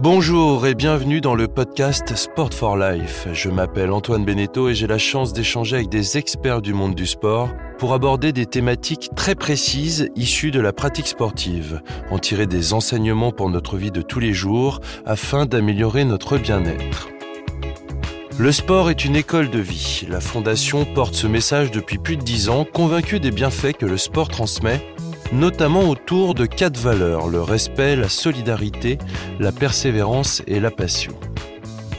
Bonjour et bienvenue dans le podcast Sport for Life. Je m'appelle Antoine Beneteau et j'ai la chance d'échanger avec des experts du monde du sport pour aborder des thématiques très précises issues de la pratique sportive, en tirer des enseignements pour notre vie de tous les jours afin d'améliorer notre bien-être. Le sport est une école de vie. La Fondation porte ce message depuis plus de dix ans, convaincue des bienfaits que le sport transmet notamment autour de quatre valeurs, le respect, la solidarité, la persévérance et la passion.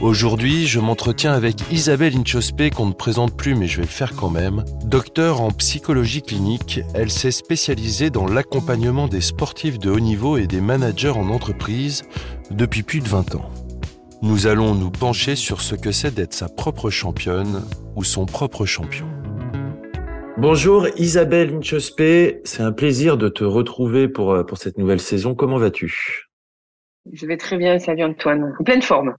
Aujourd'hui, je m'entretiens avec Isabelle Inchospé, qu'on ne présente plus mais je vais le faire quand même. Docteur en psychologie clinique, elle s'est spécialisée dans l'accompagnement des sportifs de haut niveau et des managers en entreprise depuis plus de 20 ans. Nous allons nous pencher sur ce que c'est d'être sa propre championne ou son propre champion. Bonjour Isabelle Inchospé, c'est un plaisir de te retrouver pour, euh, pour cette nouvelle saison. Comment vas-tu? Je vais très bien, salut Antoine. En pleine forme.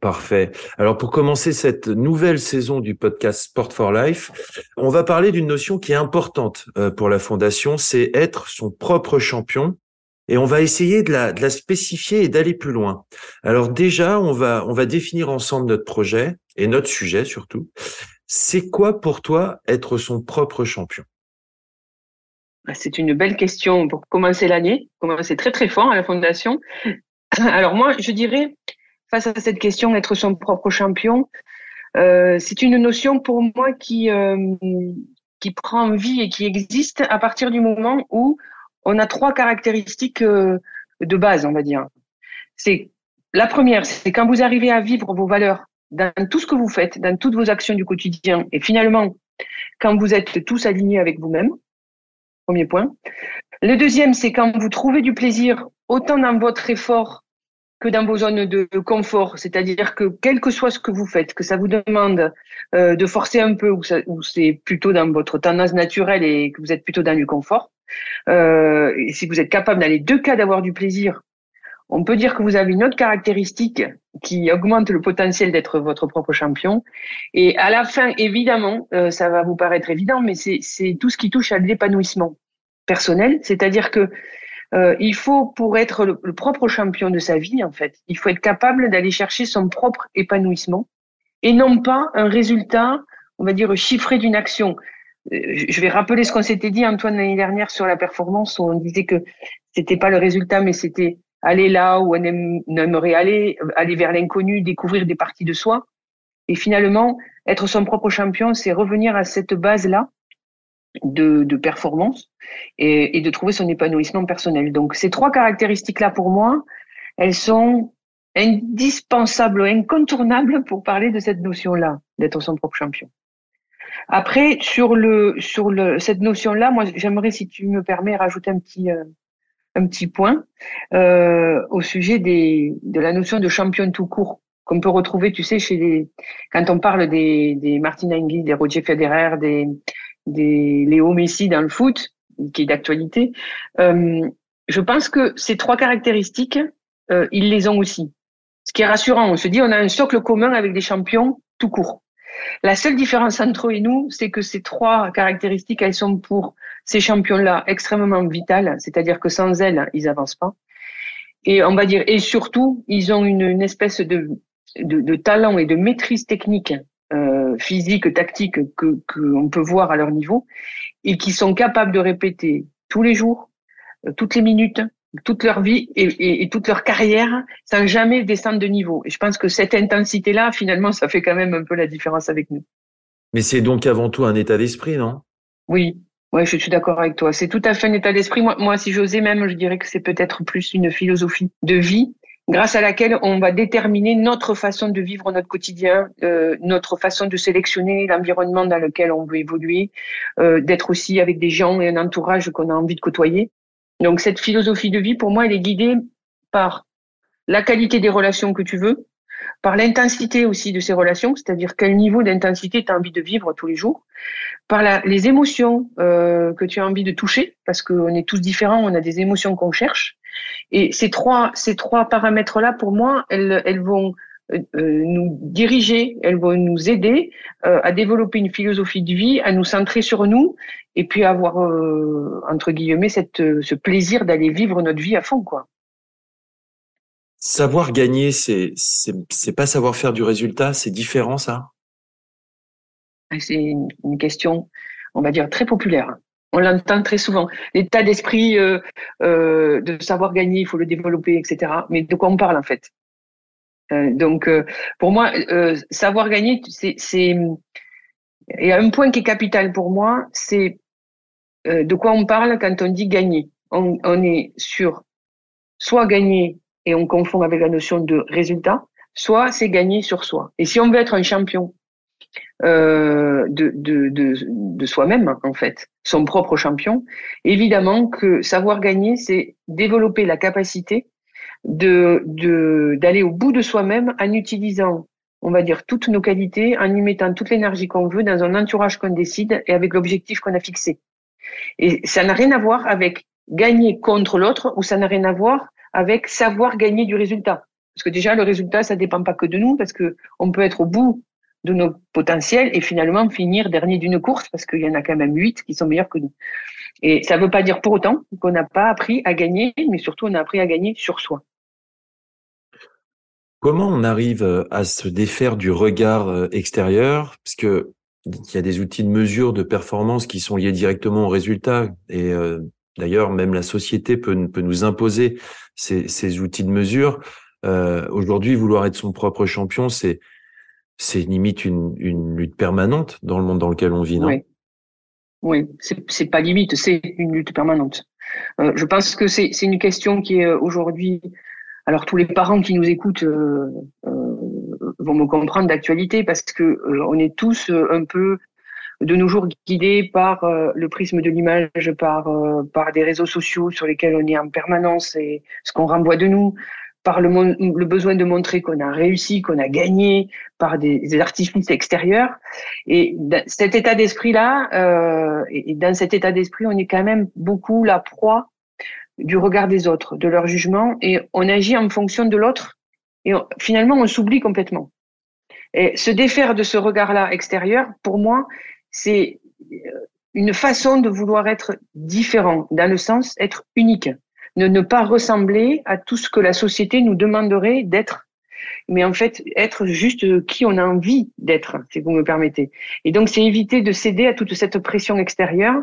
parfait. Alors pour commencer cette nouvelle saison du podcast Sport for Life, on va parler d'une notion qui est importante euh, pour la Fondation, c'est être son propre champion. Et on va essayer de la, de la spécifier et d'aller plus loin. Alors déjà, on va, on va définir ensemble notre projet et notre sujet surtout. C'est quoi pour toi être son propre champion? Bah, C'est une belle question pour commencer l'année, commencer très très fort à la fondation. Alors moi, je dirais, face à cette question, être son propre champion, euh, c'est une notion pour moi qui, euh, qui prend vie et qui existe à partir du moment où on a trois caractéristiques euh, de base, on va dire. C'est la première, c'est quand vous arrivez à vivre vos valeurs dans tout ce que vous faites, dans toutes vos actions du quotidien, et finalement, quand vous êtes tous alignés avec vous-même, premier point. Le deuxième, c'est quand vous trouvez du plaisir autant dans votre effort que dans vos zones de confort, c'est-à-dire que quel que soit ce que vous faites, que ça vous demande euh, de forcer un peu ou, c'est plutôt dans votre tendance naturelle et que vous êtes plutôt dans du confort, euh, si vous êtes capable dans les deux cas d'avoir du plaisir on peut dire que vous avez une autre caractéristique qui augmente le potentiel d'être votre propre champion. Et à la fin, évidemment, euh, ça va vous paraître évident, mais c'est tout ce qui touche à l'épanouissement personnel. C'est-à-dire que euh, il faut, pour être le, propre champion de sa vie, en fait, il faut être capable d'aller chercher son propre épanouissement et non pas un résultat, on va dire, chiffré d'une action. Euh, je vais rappeler ce qu'on s'était dit, Antoine, l'année dernière sur la performance, où on disait que c'était pas le résultat, mais c'était aller là où on aimerait aller, aller vers l'inconnu, découvrir des parties de soi. Et finalement, être son propre champion, c'est revenir à cette base-là de, de, performance et, et, de trouver son épanouissement personnel. Donc ces trois caractéristiques-là, pour moi, elles sont indispensables, incontournables pour parler de cette notion-là, d'être son propre champion. Après, sur le sur le cette notion-là, moi, j'aimerais, si tu me permets, rajouter un petit euh, un petit point euh, au sujet des, de la notion de champion tout court qu'on peut retrouver, tu sais, chez les quand on parle des, des Martin Hingis, des Roger Federer, des, des Léo Messi dans le foot, qui est d'actualité. Euh, je pense que ces trois caractéristiques, euh, ils les ont aussi. Ce qui est rassurant, on se dit on a un socle commun avec des champions tout court. La seule différence entre eux et nous, c'est que ces trois caractéristiques, elles sont pour ces champions-là extrêmement vitales, c'est-à-dire que sans elles, ils avancent pas. Et on va dire, et surtout, ils ont une, une espèce de, de, de, talent et de maîtrise technique, euh, physique, tactique que qu'on peut voir à leur niveau, et qui sont capables de répéter tous les jours, euh, toutes les minutes, toute leur vie et, et, et, toute leur carrière sans jamais descendre de niveau. Et je pense que cette intensité-là, finalement, ça fait quand même un peu la différence avec nous. Mais c'est donc avant tout un état d'esprit, non? Oui, ouais, je suis d'accord avec toi. C'est tout à fait un état d'esprit. Moi, si j'osais même, je dirais que c'est peut-être plus une philosophie de vie grâce à laquelle on va déterminer notre façon de vivre notre quotidien, euh, notre façon de sélectionner l'environnement dans lequel on veut évoluer, euh, d'être aussi avec des gens et un entourage qu'on a envie de côtoyer. Donc cette philosophie de vie, pour moi, elle est guidée par la qualité des relations que tu veux, par l'intensité aussi de ces relations, c'est-à-dire quel niveau d'intensité tu as envie de vivre tous les jours, par les émotions euh, que tu as envie de toucher, parce qu'on est tous différents, on a des émotions qu'on cherche. Et ces trois, ces trois paramètres-là, pour moi, elles, elles vont euh, nous diriger, elles vont nous aider euh, à développer une philosophie de vie, à nous centrer sur nous et puis avoir euh, entre guillemets cette, ce plaisir d'aller vivre notre vie à fond, quoi. Savoir gagner, c'est c'est pas savoir faire du résultat, c'est différent ça? C'est une question, on va dire très populaire. On l'entend très souvent. L'état d'esprit euh, euh, de savoir gagner, il faut le développer, etc. Mais de quoi on parle en fait? Euh, Donc, euh, pour moi, euh, savoir gagner, c'est, c'est, a un point qui est capital pour moi, c'est de quoi on parle quand on dit gagner. On, on est sur soit gagner et on confond avec la notion de résultat, soit c'est gagner sur soi. Et si on veut être un champion euh, de, de, de, de soi-même, en fait, son propre champion. Évidemment que savoir gagner, c'est développer la capacité de d'aller au bout de soi-même en utilisant, on va dire, toutes nos qualités, en y mettant toute l'énergie qu'on veut dans un entourage qu'on décide et avec l'objectif qu'on a fixé. Et ça n'a rien à voir avec gagner contre l'autre ou ça n'a rien à voir avec savoir gagner du résultat. Parce que déjà, le résultat, ça dépend pas que de nous, parce que on peut être au bout de nos potentiels et finalement finir dernier d'une course parce qu'il y en a quand même huit qui sont meilleurs que nous. Et ça ne veut pas dire pour autant qu'on n'a pas appris à gagner, mais surtout on a appris à gagner sur soi. Comment on arrive à se défaire du regard euh, extérieur? Parce que il y a des outils de mesure de performance qui sont liés directement au résultat. Et euh, d'ailleurs, même la société peut, nous imposer ces, ces outils de mesure. Euh, Aujourd'hui, vouloir être son propre champion, c'est c'est limite une, une, lutte permanente dans le monde dans lequel on vit, non? Oui, oui c'est pas limite, c'est une lutte permanente. Euh, je pense que c'est une question qui est euh, aujourd'hui. Alors tous les parents qui nous écoutent euh, euh vont me comprendre d'actualité parce que euh, on est tous un peu de nos jours guidés par le prisme de l'image, par par des réseaux sociaux sur lesquels on est en permanence et ce qu'on renvoie de nous, par le, le besoin de montrer qu'on a réussi, qu'on a gagné, par des, artifices extérieurs. Et cet état d'esprit-là, euh, et dans cet état d'esprit, on est quand même beaucoup la proie du regard des autres, de leur jugement, et on agit en fonction de l'autre, et finalement, on s'oublie complètement. Et se défaire de ce regard-là extérieur, pour moi, c'est une façon de vouloir être différent, dans le sens être unique ne, pas ressembler à tout ce que la société nous demanderait d'être mais en fait être juste qui on a envie d'être, si vous me permettez. Et donc c'est éviter de céder à toute cette pression extérieure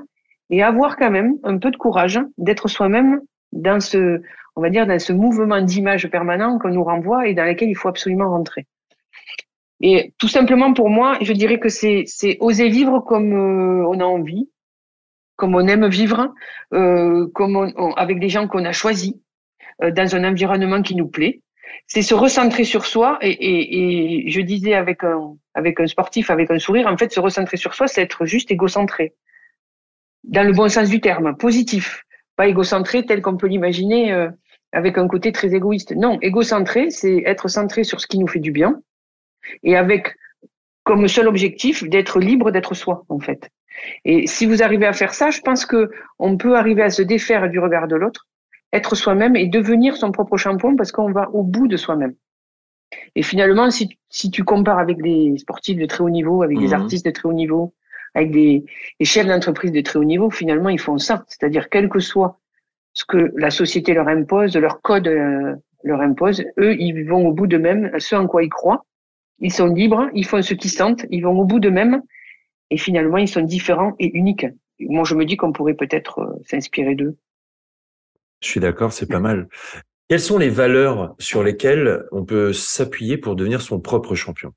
et avoir quand même un peu de courage d'être soi-même dans ce, on va dire, dans ce mouvement d'image permanent qu'on nous renvoie et dans lequel il faut absolument rentrer. Et tout simplement pour moi, je dirais que c'est oser vivre comme euh, on a envie, comme on aime vivre, euh, comme on, avec des gens qu'on a choisis, euh, dans un environnement qui nous plaît. C'est se recentrer sur soi et, et, et, je disais avec un, avec un sportif, avec un sourire, en fait, se recentrer sur soi, c'est être juste égocentré. Dans le bon sens du terme, positif. Pas égocentré tel qu'on peut l'imaginer euh, avec un côté très égoïste. Non, égocentré, c'est être centré sur ce qui nous fait du bien et avec comme seul objectif d'être libre d'être soi, en fait. Et si vous arrivez à faire ça, je pense que on peut arriver à se défaire du regard de l'autre, être soi-même et devenir son propre champion parce qu'on va au bout de soi-même. Et finalement, si, si tu compares avec des sportifs de très haut niveau, avec des mhm. artistes de très haut niveau, avec des, des chefs d'entreprise de très haut niveau, finalement, ils font ça. C'est-à-dire, quel que soit ce que la société leur impose, leur code euh, leur impose, eux, ils vont au bout d'eux-mêmes, ce en quoi ils croient. Ils sont libres, ils font ce qu'ils sentent, ils vont au bout d'eux-mêmes et finalement, ils sont différents et uniques. Moi, je me dis qu'on pourrait peut-être euh, s'inspirer d'eux. Je suis d'accord, c'est pas mal. Quelles sont les valeurs sur lesquelles on peut s'appuyer pour devenir son propre champion?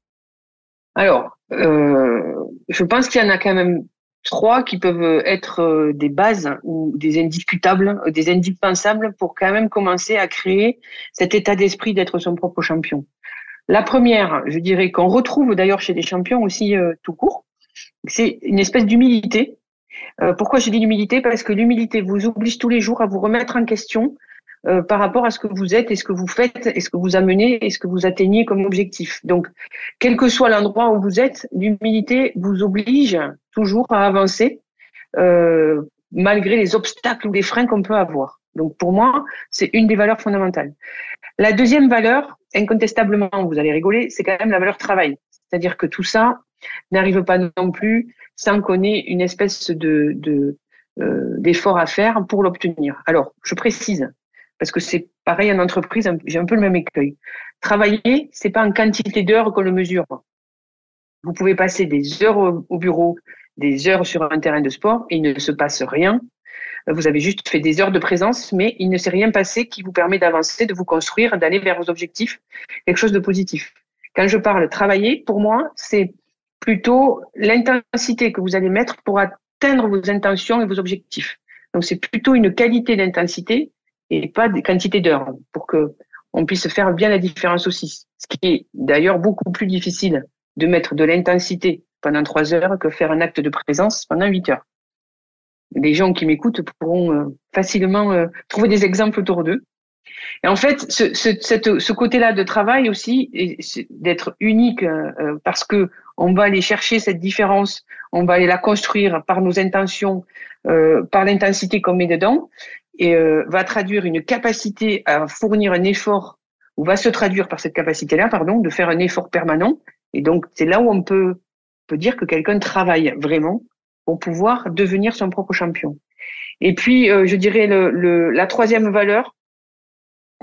Alors, euh, je pense qu'il y en a quand même trois qui peuvent être euh, des bases ou des indiscutables, des indispensables pour quand même commencer à créer cet état d'esprit d'être son propre champion. La première, je dirais qu'on retrouve d'ailleurs chez les champions aussi euh, tout court, c'est une espèce d'humilité. Euh, pourquoi je dis l'humilité? Parce que l'humilité vous oblige tous les jours à vous remettre en question euh, par rapport à ce que vous êtes et ce que vous faites et ce que vous amenez et ce que vous atteignez comme objectif. Donc, quel que soit l'endroit où vous êtes, l'humilité vous oblige toujours à avancer malgré les obstacles ou les freins qu'on peut avoir. Donc, pour moi, c'est une des valeurs fondamentales. La deuxième valeur, incontestablement, vous allez rigoler, c'est quand même la valeur travail. C'est-à-dire que tout ça, n'arrive pas non plus sans qu'on ait une espèce de, de euh, d'effort à faire pour l'obtenir. Alors, je précise, parce que c'est pareil en entreprise, j'ai un peu le même écueil. Travailler, c'est pas en quantité d'heures qu'on le mesure. Vous pouvez passer des heures au bureau, des heures sur un terrain de sport, et il ne se passe rien. Vous avez juste fait des heures de présence, mais il ne s'est rien passé qui vous permet d'avancer, de vous construire, d'aller vers vos objectifs, quelque chose de positif. Quand je parle travailler, pour moi, c'est plutôt l'intensité que vous allez mettre pour atteindre vos intentions et vos objectifs. Donc c'est plutôt une qualité d'intensité et pas des quantités d'heures pour que on puisse faire bien la différence aussi. Ce qui est d'ailleurs beaucoup plus difficile de mettre de l'intensité pendant trois heures que faire un acte de présence pendant huit heures. Les gens qui m'écoutent pourront euh, facilement euh, trouver des exemples autour d'eux. Et en fait, ce, ce, ce côté-là de travail aussi, d'être unique euh, parce que on va aller chercher cette différence, on va aller la construire par nos intentions, par l'intensité qu'on met dedans, et va traduire une capacité à fournir un effort, ou va se traduire par cette capacité-là, pardon, de faire un effort permanent. Et donc, c'est là où on peut, peut dire que quelqu'un travaille vraiment pouvoir devenir son propre champion. Et puis, euh, je dirais, la troisième valeur,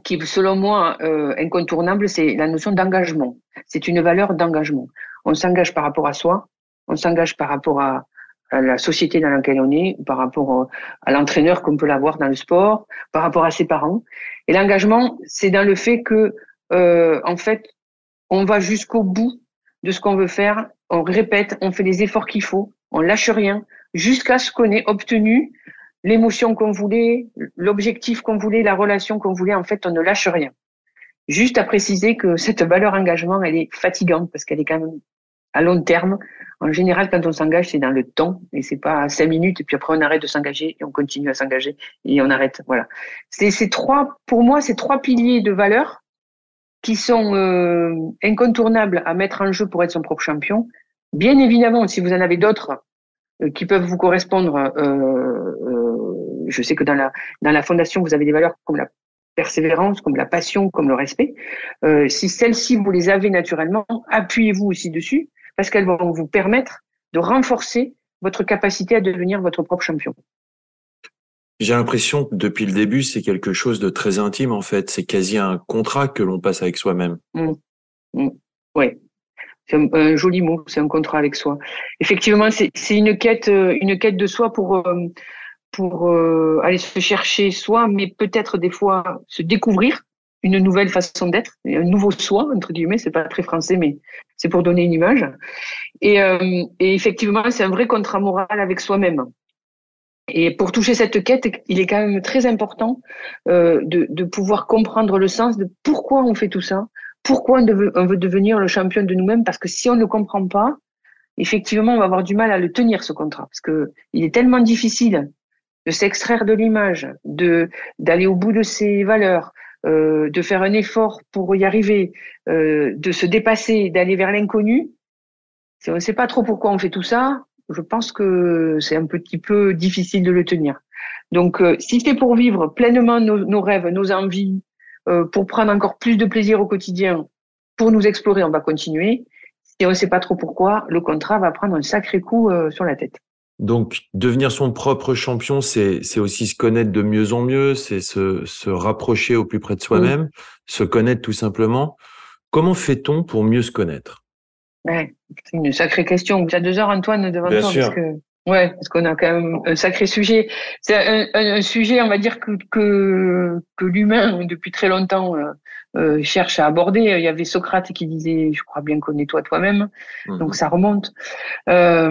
qui selon moi euh, incontournable, c'est la notion d'engagement. C'est une valeur d'engagement. On s'engage par rapport à soi, on s'engage par rapport à, la société dans laquelle on est, par rapport à l'entraîneur qu'on peut l'avoir dans le sport, par rapport à ses parents. Et l'engagement, c'est dans le fait que, euh, en fait, on va jusqu'au bout de ce qu'on veut faire, on répète, on fait les efforts qu'il faut, on lâche rien, jusqu'à ce qu'on ait obtenu l'émotion qu'on voulait, l'objectif qu'on voulait, la relation qu'on voulait, en fait, on ne lâche rien. Juste à préciser que cette valeur engagement, elle est fatigante parce qu'elle est quand même à long terme. En général, quand on s'engage, c'est dans le temps et c'est pas cinq minutes et puis après on arrête de s'engager et on continue à s'engager et on arrête. Voilà. C'est ces trois, pour moi, ces trois piliers de valeur qui sont euh, incontournables à mettre en jeu pour être son propre champion. Bien évidemment, si vous en avez d'autres euh, qui peuvent vous correspondre, euh, euh, je sais que dans la dans la fondation vous avez des valeurs comme la persévérance, comme la passion, comme le respect. Euh, si celles-ci vous les avez naturellement, appuyez-vous aussi dessus parce qu'elles vont vous permettre de renforcer votre capacité à devenir votre propre champion. J'ai l'impression que depuis le début, c'est quelque chose de très intime en fait. C'est quasi un contrat que l'on passe avec soi-même. Mmh. Mmh. Oui, c'est un, joli mot, c'est un contrat avec soi. Effectivement, c'est une quête, euh, une quête de soi pour euh, pour euh, aller se chercher soi, mais peut-être des fois se découvrir une nouvelle façon d'être, un nouveau soi entre guillemets. C'est pas très français, mais c'est pour donner une image. Et, et effectivement, c'est un vrai contrat moral avec soi-même. Et pour toucher cette quête, il est quand même très important euh, de, de pouvoir comprendre le sens de pourquoi on fait tout ça, pourquoi on veut, devenir le champion de nous-mêmes Parce que si on ne comprend pas, effectivement, on va avoir du mal à le tenir ce contrat, parce que il est tellement difficile de s'extraire de l'image, de d'aller au bout de ses valeurs, euh, de faire un effort pour y arriver, euh, de se dépasser, d'aller vers l'inconnu. Si on ne sait pas trop pourquoi on fait tout ça, je pense que c'est un petit peu difficile de le tenir. Donc, euh, si c'est pour vivre pleinement nos, rêves, nos envies, pour prendre encore plus de plaisir au quotidien, pour nous explorer, on va continuer. Si on ne sait pas trop pourquoi, le contrat va prendre un sacré coup euh, sur la tête. Donc, devenir son propre champion, c'est aussi se connaître de mieux en mieux, c'est se, se rapprocher au plus près de soi-même, se connaître tout simplement. Comment fait-on pour mieux se connaître? Ouais, C'est une sacrée question. Tu as deux heures, Antoine, devant Bien toi. Sûr. Parce que Ouais, parce qu'on a quand même un sacré sujet. C'est un, un, sujet, on va dire que que, que l'humain depuis très longtemps euh, euh, cherche à aborder. Il y avait Socrate qui disait, je crois bien connais-toi toi-même. Mmh. Donc ça remonte. Euh,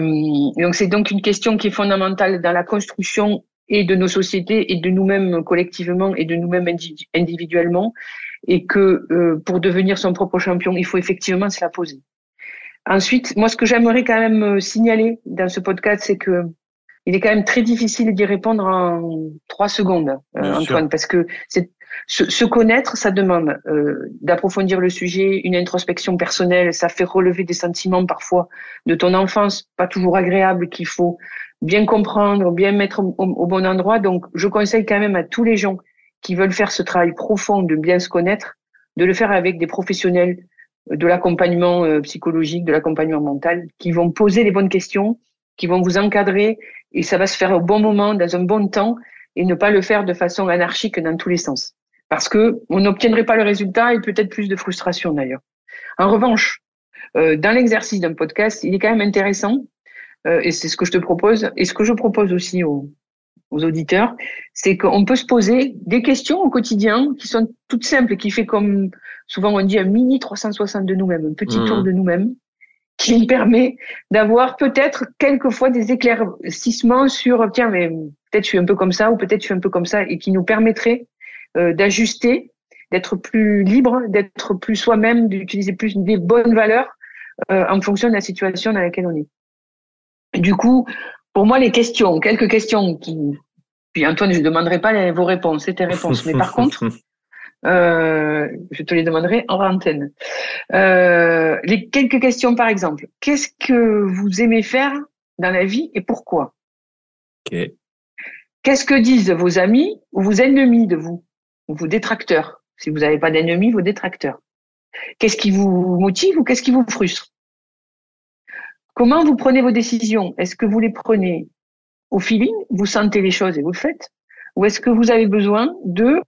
donc c'est donc une question qui est fondamentale dans la construction et de nos sociétés et de nous-mêmes collectivement et de nous-mêmes individuellement. Et que euh, pour devenir son propre champion, il faut effectivement se la poser. Ensuite, moi, ce que j'aimerais quand même euh, signaler dans ce podcast, c'est que il est quand même très difficile d'y répondre en trois secondes, euh, Antoine, parce que c'est se, se, connaître, ça demande euh, d'approfondir le sujet, une introspection personnelle, ça fait relever des sentiments parfois de ton enfance, pas toujours agréables, qu'il faut bien comprendre, bien mettre au, au, bon endroit. Donc, je conseille quand même à tous les gens qui veulent faire ce travail profond de bien se connaître, de le faire avec des professionnels de l'accompagnement euh, psychologique, de l'accompagnement mental, qui vont poser les bonnes questions, qui vont vous encadrer, et ça va se faire au bon moment, dans un bon temps, et ne pas le faire de façon anarchique dans tous les sens. parce que on n'obtiendrait pas le résultat et peut-être plus de frustration d'ailleurs. En revanche, euh, dans l'exercice d'un podcast, il est quand même intéressant, euh, et c'est ce que je te propose, et ce que je propose aussi aux, aux auditeurs, c'est qu'on peut se poser des questions au quotidien qui sont toutes simples, qui fait comme souvent on dit un mini 360 de nous-mêmes, un petit tour mmh. de nous-mêmes, qui permet d'avoir peut-être quelquefois des éclaircissements sur tiens mais peut-être je suis un peu comme ça ou peut-être je suis un peu comme ça et qui nous permettrait euh, d'ajuster, d'être plus libre, d'être plus soi-même, d'utiliser plus des bonnes valeurs euh, en fonction de la situation dans laquelle on est. Du coup, pour moi, les questions, quelques questions qui, puis Antoine, je ne demanderai pas vos réponses, c'est tes réponses, mais par contre, euh, je te les demanderai en antenne. Euh, les quelques questions, par exemple. Qu'est-ce que vous aimez faire dans la vie et pourquoi? Qu'est-ce que disent vos amis ou vos ennemis de vous, ou vos détracteurs? Si vous n'avez pas d'ennemis, vos détracteurs. Qu'est-ce qui vous motive ou qu'est-ce qui vous frustre? Comment vous prenez vos décisions? Est-ce que vous les prenez au feeling, vous sentez les choses et vous le faites? Ou est-ce que vous avez besoin de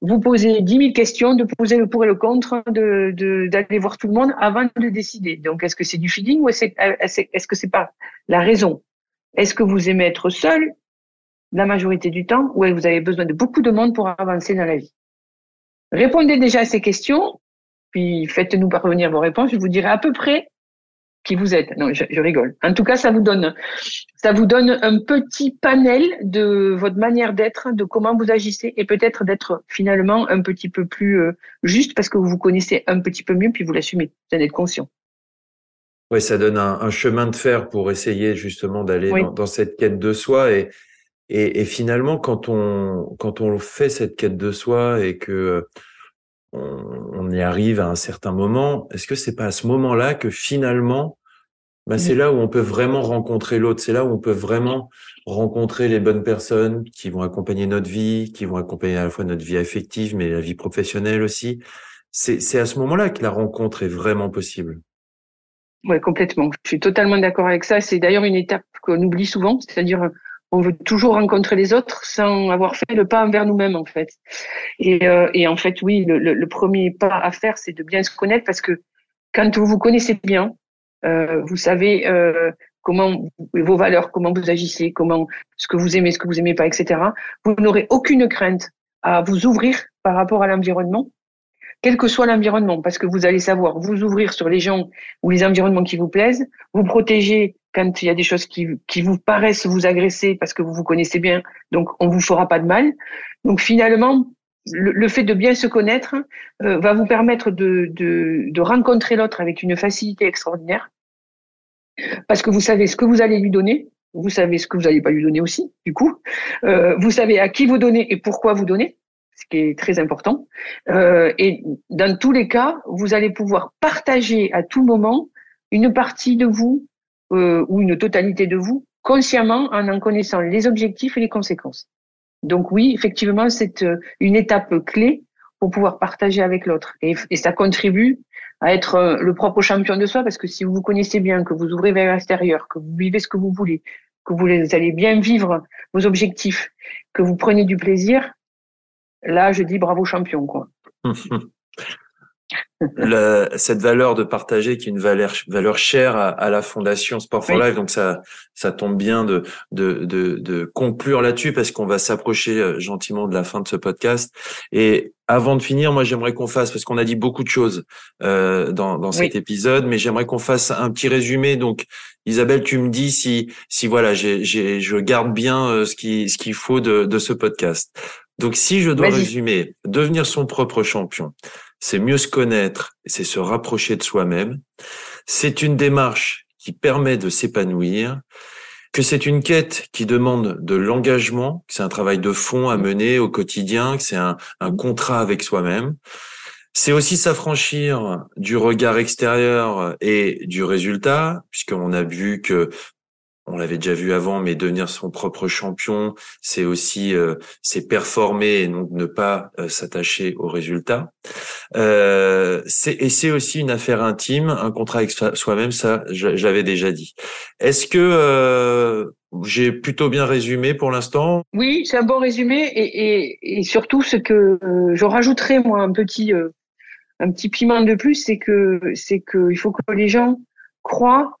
vous poser 10 000 questions, de poser le pour et le contre, d'aller de, voir tout le monde avant de décider? Donc, est-ce que c'est du feeling ou est-ce est que c'est pas la raison? Est-ce que vous aimez être seul la majorité du temps ou est-ce que vous avez besoin de beaucoup de monde pour avancer dans la vie? Répondez déjà à ces questions, puis faites-nous parvenir vos réponses. Je vous dirai à peu près qui vous êtes. Non, je, je, rigole. En tout cas, ça vous donne, ça vous donne un petit panel de votre manière d'être, de comment vous agissez, et peut-être d'être finalement un petit peu plus euh, juste parce que vous vous connaissez un petit peu mieux, puis vous l'assumez. Vous en êtes conscient. Oui, ça donne un, un, chemin de fer pour essayer justement d'aller dans, dans, cette quête de soi et, et, et, finalement quand on quand on fait cette quête de soi et que on, y arrive à un certain moment, est-ce que c'est pas à ce moment-là que finalement, bah, c'est là où on peut vraiment rencontrer l'autre, c'est là où on peut vraiment rencontrer les bonnes personnes qui vont accompagner notre vie, qui vont accompagner à la fois notre vie affective, mais la vie professionnelle aussi. C'est à ce moment-là que la rencontre est vraiment possible. Oui, complètement. Je suis totalement d'accord avec ça. C'est d'ailleurs une étape qu'on oublie souvent, c'est-à-dire on veut toujours rencontrer les autres sans avoir fait le pas envers nous-mêmes en fait. Et, euh, et, en fait, oui, le, le, premier pas à faire, c'est de bien se connaître parce que quand vous vous connaissez bien, euh, vous savez euh, comment vos valeurs, comment vous agissez, comment ce que vous aimez, ce que vous aimez pas, etc. Vous n'aurez aucune crainte à vous ouvrir par rapport à l'environnement, quel que soit l'environnement, parce que vous allez savoir vous ouvrir sur les gens ou les environnements qui vous plaisent, vous protéger quand il y a des choses qui, qui vous paraissent vous agresser parce que vous vous connaissez bien, donc on vous fera pas de mal. Donc finalement, le, fait de bien se connaître euh, va vous permettre de, rencontrer l'autre avec une facilité extraordinaire parce que vous savez ce que vous allez lui donner, vous savez ce que vous n'allez pas lui donner aussi, du coup, euh, vous savez à qui vous donnez et pourquoi vous donnez, ce qui est très important. Euh, et dans tous les cas, vous allez pouvoir partager à tout moment une partie de vous ou une totalité de vous consciemment en en connaissant les objectifs et les conséquences. Donc oui, effectivement, c'est euh, une étape clé pour pouvoir partager avec l'autre. Et, ça contribue à être euh, le propre champion de soi, parce que si vous vous connaissez bien, que vous ouvrez vers l'extérieur, que vous vivez ce que vous voulez, que vous allez bien vivre vos objectifs, que vous prenez du plaisir, là, je dis bravo champion, quoi. cette valeur de partager qui est une valeur, valeur chère à, la fondation Sport for Life. Donc ça, ça tombe bien de, de, de, de conclure là-dessus parce qu'on va s'approcher euh, gentiment de la fin de ce podcast. Et avant de finir, moi j'aimerais qu'on fasse parce qu'on a dit beaucoup de choses euh, dans, dans cet épisode, mais j'aimerais qu'on fasse un petit résumé. Donc Isabelle, tu me dis si si voilà, j'ai, j'ai, je garde bien euh, ce qui ce qu'il faut de, de ce podcast. Donc si je dois résumer, devenir son propre champion c'est mieux se connaître c'est se rapprocher de soi-même. C'est une démarche qui permet de s'épanouir, que c'est une quête qui demande de l'engagement, que c'est un travail de fond à mener au quotidien, que c'est un, un contrat avec soi-même. C'est aussi s'affranchir du regard extérieur et du résultat, puisqu'on a vu que on l'avait déjà vu avant, mais devenir son propre champion, c'est aussi euh, c'est performer et donc ne pas euh, s'attacher aux résultats. Euh, et c'est aussi une affaire intime, un contrat avec soi-même, ça j'avais déjà dit. Est-ce que euh, j'ai plutôt bien résumé pour l'instant? Oui, c'est un bon résumé et, et, et surtout ce que je rajouterais moi un petit un petit piment de plus, c'est que c'est que il faut que les gens croient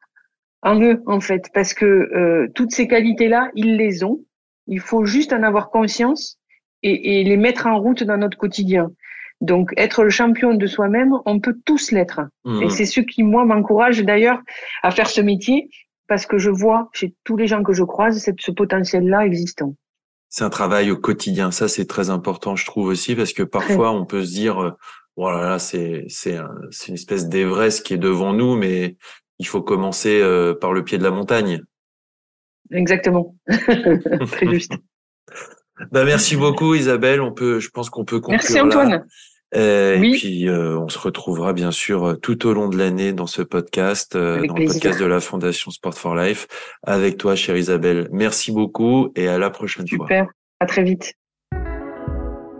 en eux, en fait, parce que euh, toutes ces qualités-là, ils les ont. Il faut juste en avoir conscience et, et, les mettre en route dans notre quotidien. Donc, être le champion de soi-même, on peut tous l'être. Mmh. Et c'est ce qui, moi, m'encourage d'ailleurs à faire ce métier, parce que je vois chez tous les gens que je croise ce potentiel-là existant. C'est un travail au quotidien. Ça, c'est très important, je trouve aussi, parce que parfois, on peut se dire, voilà, euh, c'est c'est une espèce d'Everest qui est devant nous, mais il faut commencer euh, par le pied de la montagne. Exactement. Très juste. Bah, merci beaucoup Isabelle. On peut, je pense qu'on peut conclure. Merci Antoine. Euh, Et puis euh, on se retrouvera bien sûr tout au long de l'année dans ce podcast, dans le podcast de la Fondation Sport for Life, avec toi, chère Isabelle. Merci beaucoup et à la prochaine fois. Super. À très vite.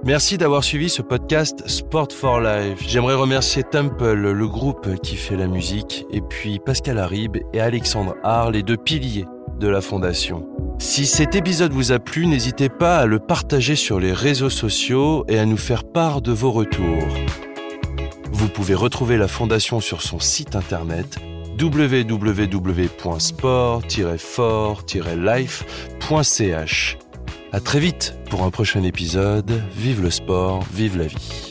Merci d'avoir suivi ce podcast Sport for Life. J'aimerais remercier Temple, le groupe qui fait la musique, et puis Pascal Harib et Alexandre Haar, les deux piliers de la fondation. Si cet épisode vous a plu, n'hésitez pas à le partager sur les réseaux sociaux et à nous faire part de vos retours. Vous pouvez retrouver la fondation sur son site internet www.sport-for-life.ch. À très vite pour un prochain épisode. Vive le sport, vive la vie.